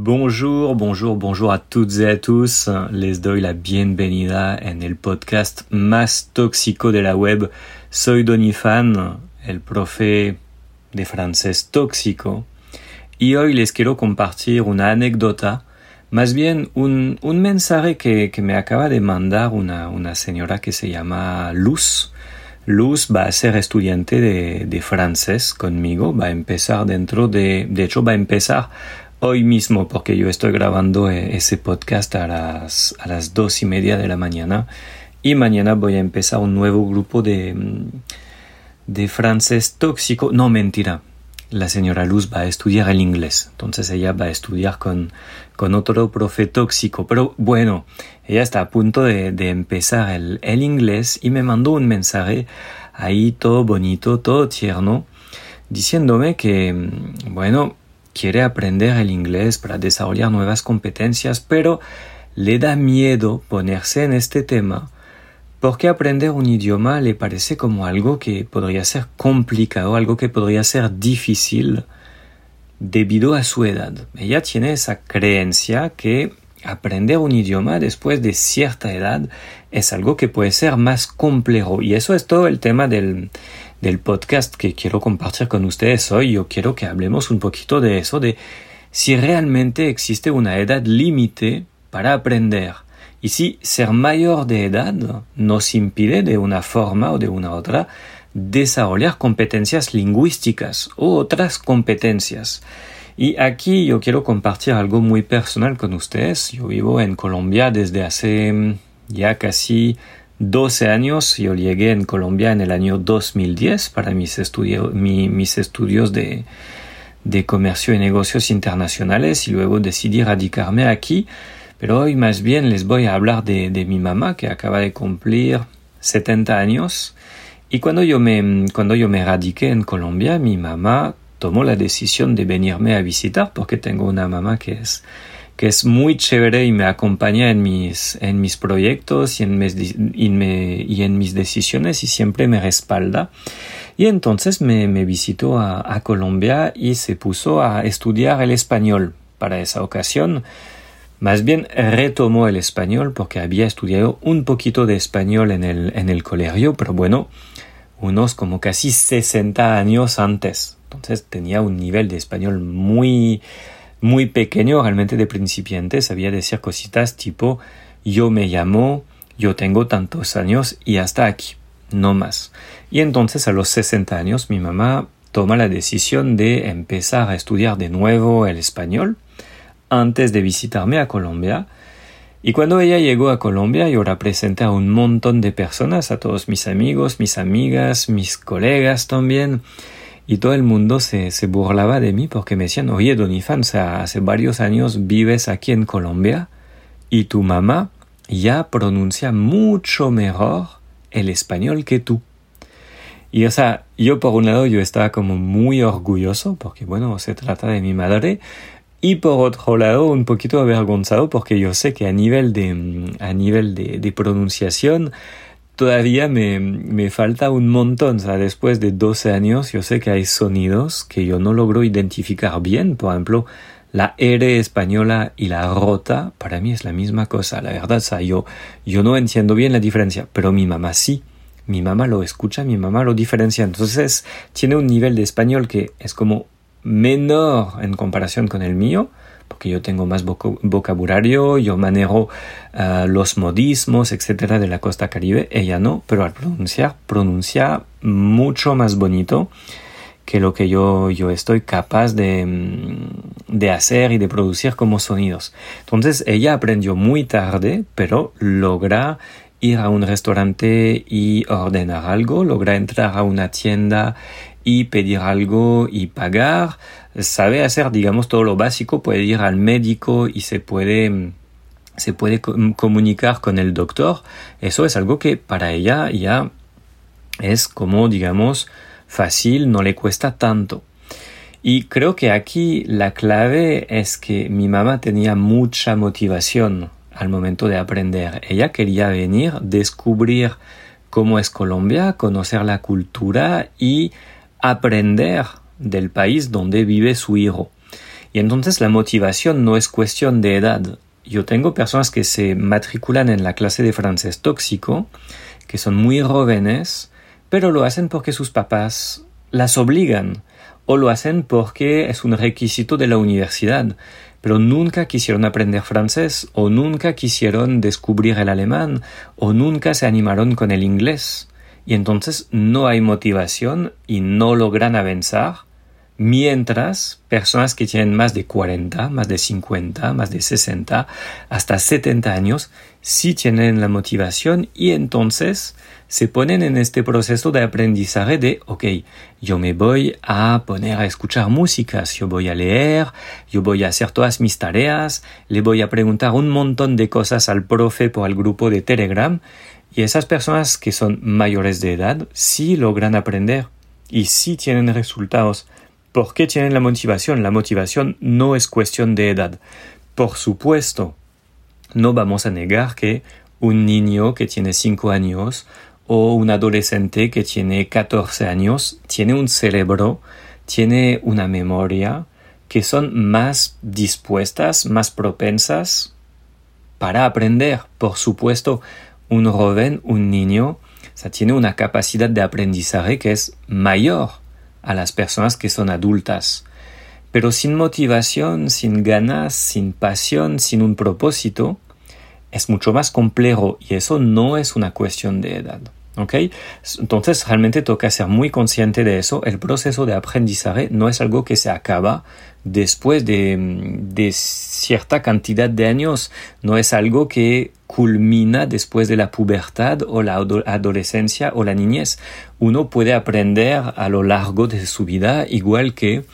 Bonjour, bonjour, bonjour a toutes et a tous. Les doy la bienvenida en el podcast más tóxico de la web. Soy Donifan, el profe de francés tóxico. Y hoy les quiero compartir una anécdota, más bien un, un mensaje que, que, me acaba de mandar una, una señora que se llama Luz. Luz va a ser estudiante de, de francés conmigo, va a empezar dentro de, de hecho va a empezar hoy mismo porque yo estoy grabando eh, ese podcast a las, a las dos y media de la mañana y mañana voy a empezar un nuevo grupo de, mm, de francés tóxico. No, mentira. La señora Luz va a estudiar el inglés. Entonces ella va a estudiar con, con otro profe tóxico. Pero bueno, ella está a punto de, de empezar el, el inglés y me mandó un mensaje ahí todo bonito, todo tierno, diciéndome que, mm, bueno, quiere aprender el inglés para desarrollar nuevas competencias, pero le da miedo ponerse en este tema porque aprender un idioma le parece como algo que podría ser complicado, algo que podría ser difícil debido a su edad. Ella tiene esa creencia que aprender un idioma después de cierta edad es algo que puede ser más complejo y eso es todo el tema del, del podcast que quiero compartir con ustedes hoy. Yo quiero que hablemos un poquito de eso, de si realmente existe una edad límite para aprender y si ser mayor de edad nos impide de una forma o de una otra desarrollar competencias lingüísticas u otras competencias. Y aquí yo quiero compartir algo muy personal con ustedes. Yo vivo en Colombia desde hace mm, ya casi 12 años. Yo llegué en Colombia en el año 2010 para mis, estudios mis estudios de, de comercio y negocios internacionales y luego decidí radicarme aquí. Pero hoy más bien les voy a hablar de, de mi mamá que acaba de cumplir 70 años. Y cuando yo me, cuando yo me radiqué en Colombia, mi mamá tomó la decisión de venirme a visitar porque tengo una mamá que es que es muy chévere y me acompaña en mis, en mis proyectos y en, mis, y, en mis decisiones y siempre me respalda. Y entonces me, me visitó a, a, Colombia y se puso a estudiar el español para esa ocasión. Más bien retomó el español porque había estudiado un poquito de español en el, en el colegio, pero bueno, unos como casi 60 años antes. Entonces tenía un nivel de español muy, muy pequeño, realmente de principiante, sabía decir cositas tipo yo me llamo, yo tengo tantos años y hasta aquí, no más. Y entonces a los 60 años mi mamá toma la decisión de empezar a estudiar de nuevo el español antes de visitarme a Colombia. Y cuando ella llegó a Colombia, yo la presenté a un montón de personas, a todos mis amigos, mis amigas, mis colegas también y todo el mundo se, se burlaba de mí porque me decían, oye, Don Ifan, hace varios años vives aquí en Colombia y tu mamá ya pronuncia mucho mejor el español que tú. Y o sea, yo por un lado yo estaba como muy orgulloso porque bueno, se trata de mi madre y por otro lado un poquito avergonzado porque yo sé que a nivel de, a nivel de pronunciación todavía me, me, falta un montón. O sea, después de 12 años, yo sé que hay sonidos que yo no logro identificar bien. Por ejemplo, la R española y la rota, para mí es la misma cosa. La verdad, o sea, yo, yo no entiendo bien la diferencia, pero mi mamá sí. Mi mamá lo escucha, mi mamá lo diferencia. Entonces, tiene un nivel de español que es como menor en comparación con el mío, porque yo tengo más vocabulario, yo manejo uh, los modismos, etcétera, de la costa caribe, ella no, pero al pronunciar, pronuncia mucho más bonito que lo que yo, yo estoy capaz de, mm, de hacer y de producir como sonidos. Entonces ella aprendió muy tarde, pero logra ir a un restaurante y ordenar algo, logra entrar a una tienda y pedir algo y pagar, sabe hacer, digamos, todo lo básico, puede ir al médico y se puede, se puede comunicar con el doctor. Eso es algo que para ella ya es como, digamos, fácil, no le cuesta tanto. Y creo que aquí la clave es que mi mamá tenía mucha motivación al momento de aprender. Ella quería venir, descubrir cómo es Colombia, conocer la cultura y aprender del país donde vive su hijo. Y entonces la motivación no es cuestión de edad. Yo tengo personas que se matriculan en la clase de francés tóxico, que son muy jóvenes, pero lo hacen porque sus papás las obligan o lo hacen porque es un requisito de la universidad, pero nunca quisieron aprender francés o nunca quisieron descubrir el alemán o nunca se animaron con el inglés. Y entonces no hay motivación y no logran avanzar mientras personas que tienen más de 40, más de 50, más de 60, hasta 70 años, sí tienen la motivación y entonces se ponen en este proceso de aprendizaje de, ok, yo me voy a poner a escuchar músicas, yo voy a leer, yo voy a hacer todas mis tareas, le voy a preguntar un montón de cosas al profe por el grupo de Telegram y esas personas que son mayores de edad sí logran aprender y sí tienen resultados ¿Por qué tienen la motivación? La motivación no es cuestión de edad. Por supuesto, no vamos a negar que un niño que tiene 5 años o un adolescente que tiene 14 años tiene un cerebro, tiene una memoria que son más dispuestas, más propensas para aprender. Por supuesto, un joven, un niño, tiene una capacidad de aprendizaje que es mayor a las personas que son adultas. Pero sin motivación, sin ganas, sin pasión, sin un propósito, es mucho más complejo y eso no es una cuestión de edad. Entonces realmente toca ser muy consciente de eso. El proceso de aprendizaje no es algo que se acaba después de, de cierta cantidad de años, no es algo que culmina después de la pubertad o la adolescencia o la niñez. Uno puede aprender a lo largo de su vida, igual que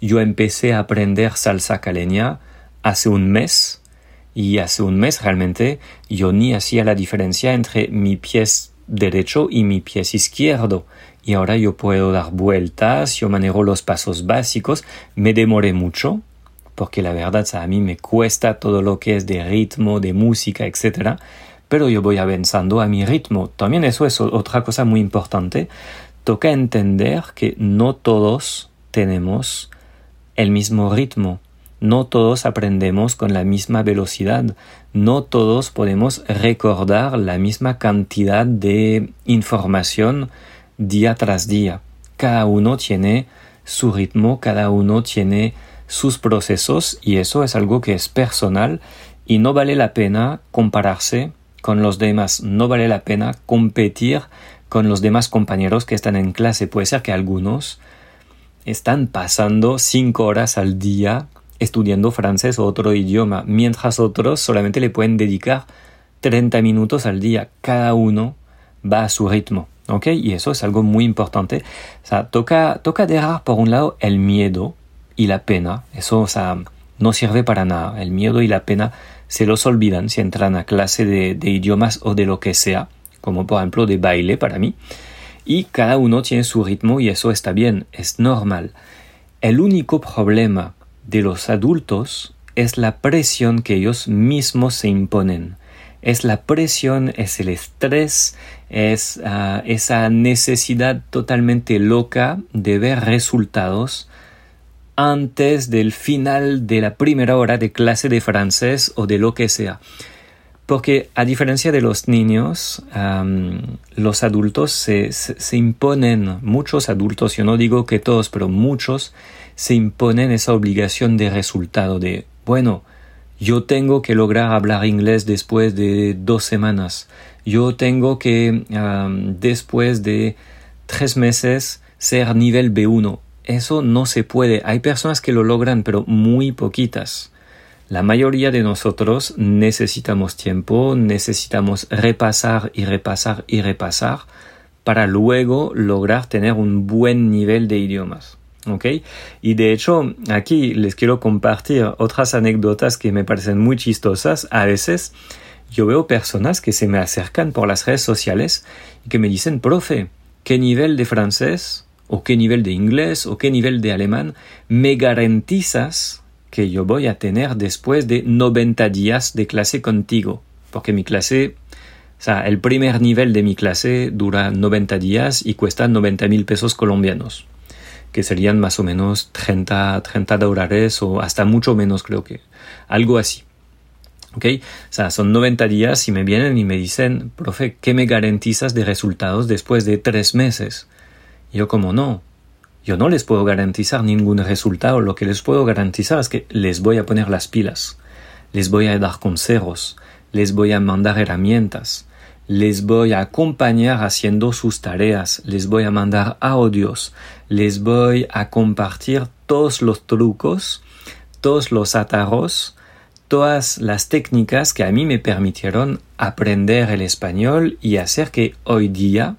yo empecé a aprender salsa caleña hace un mes y hace un mes realmente yo ni hacía la diferencia entre mi pie derecho y mi pie izquierdo. Y ahora yo puedo dar vueltas, yo manejo los pasos básicos, me demoré mucho, porque la verdad a mí me cuesta todo lo que es de ritmo, de música, etc. Pero yo voy avanzando a mi ritmo. También eso es otra cosa muy importante. Toca entender que no todos tenemos el mismo ritmo. No todos aprendemos con la misma velocidad, no todos podemos recordar la misma cantidad de información día tras día. Cada uno tiene su ritmo, cada uno tiene sus procesos y eso es algo que es personal y no vale la pena compararse con los demás, no vale la pena competir con los demás compañeros que están en clase. Puede ser que algunos están pasando cinco horas al día estudiando francés o otro idioma, mientras otros solamente le pueden dedicar 30 minutos al día. Cada uno va a su ritmo. ¿Ok? Y eso es algo muy importante. O sea, toca, toca dejar por un lado el miedo y la pena. Eso, o sea, no sirve para nada. El miedo y la pena se los olvidan si entran a clase de, de idiomas o de lo que sea, como por ejemplo de baile para mí. Y cada uno tiene su ritmo y eso está bien, es normal. El único problema de los adultos es la presión que ellos mismos se imponen. Es la presión, es el estrés, es ah, esa necesidad totalmente loca de ver resultados antes del final de la primera hora de clase de francés o de lo que sea. Porque a diferencia de los niños, los adultos se, se, imponen, muchos adultos, yo no digo que todos, pero muchos se imponen esa obligación de resultado de, bueno, yo tengo que lograr hablar inglés después de dos semanas, yo tengo que después de tres meses ser nivel B1. Eso no se puede. Hay personas que lo logran, pero muy poquitas. La mayoría de nosotros necesitamos tiempo, necesitamos repasar y repasar y repasar para luego lograr tener un buen nivel de idiomas. Y de hecho, aquí les quiero compartir otras anécdotas que me parecen muy chistosas. A veces yo veo personas que se me acercan por las redes sociales y que me dicen, profe, ¿qué nivel de francés o qué nivel de inglés o qué nivel de alemán me garantizas que yo voy a tener después de 90 días de clase contigo? Porque mi clase, o sea, el primer nivel de mi clase dura 90 días y cuesta 90 mil pesos colombianos. Que serían más o menos 30, 30 dólares o hasta mucho menos creo que, algo así. ¿Ok? O sea, son 90 días y me vienen y me dicen, profe, ¿qué me garantizas de resultados después de tres meses? Yo como no, yo no les puedo garantizar ningún resultado, lo que les puedo garantizar es que les voy a poner las pilas, les voy a dar consejos, les voy a mandar herramientas, les voy a acompañar haciendo sus tareas, les voy a mandar audios, les voy a compartir todos los trucos, todos los atajos, todas las técnicas que a mí me permitieron aprender el español y hacer que hoy día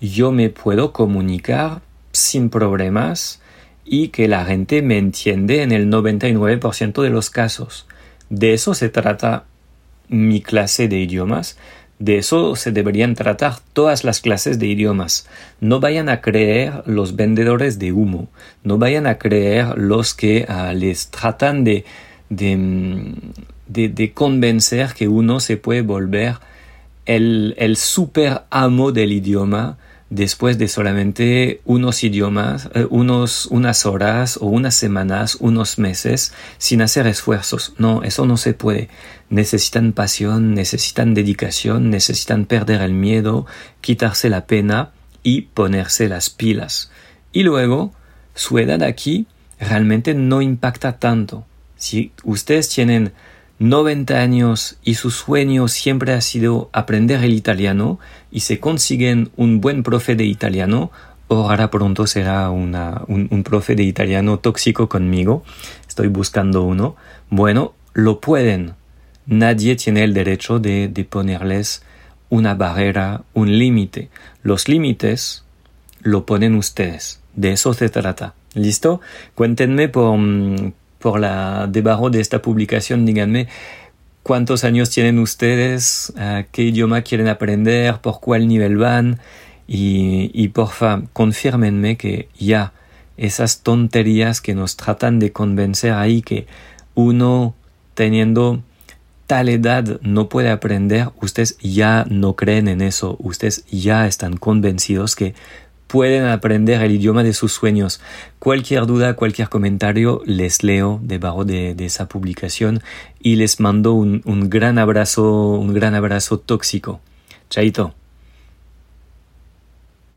yo me puedo comunicar sin problemas y que la gente me entiende en el 99% de los casos. De eso se trata mi clase de idiomas, de eso se deberían tratar todas las clases de idiomas. No vayan a creer los vendedores de humo, no vayan a creer los que ah, les tratan de, de, de, convencer que uno se puede volver el, el super amo del idioma después de solamente unos idiomas, eh, unos, unas horas o unas semanas, unos meses, sin hacer esfuerzos. No, eso no se puede. Necesitan pasión, necesitan dedicación, necesitan perder el miedo, quitarse la pena y ponerse las pilas. Y luego, su edad aquí realmente no impacta tanto. Si ustedes tienen 90 años y su sueño siempre ha sido aprender el italiano y se consiguen un buen profe de italiano, ahora pronto será una, un, profe de italiano tóxico conmigo, estoy buscando uno, bueno, lo pueden. Nadie tiene el derecho de, de ponerles una barrera, un límite. Los límites lo ponen ustedes. De eso se trata. ¿Listo? Cuéntenme por, mm, por la debajo de esta publicación, díganme cuántos años tienen ustedes, qué idioma quieren aprender, por cuál nivel van y, y porfa, confirmenme que ya esas tonterías que nos tratan de convencer ahí que uno teniendo tal edad no puede aprender, ustedes ya no creen en eso, ustedes ya están convencidos que pueden aprender el idioma de sus sueños. Cualquier duda, cualquier comentario, les leo debajo de, esa publicación y les mando un gran abrazo, un gran abrazo tóxico. Chaito.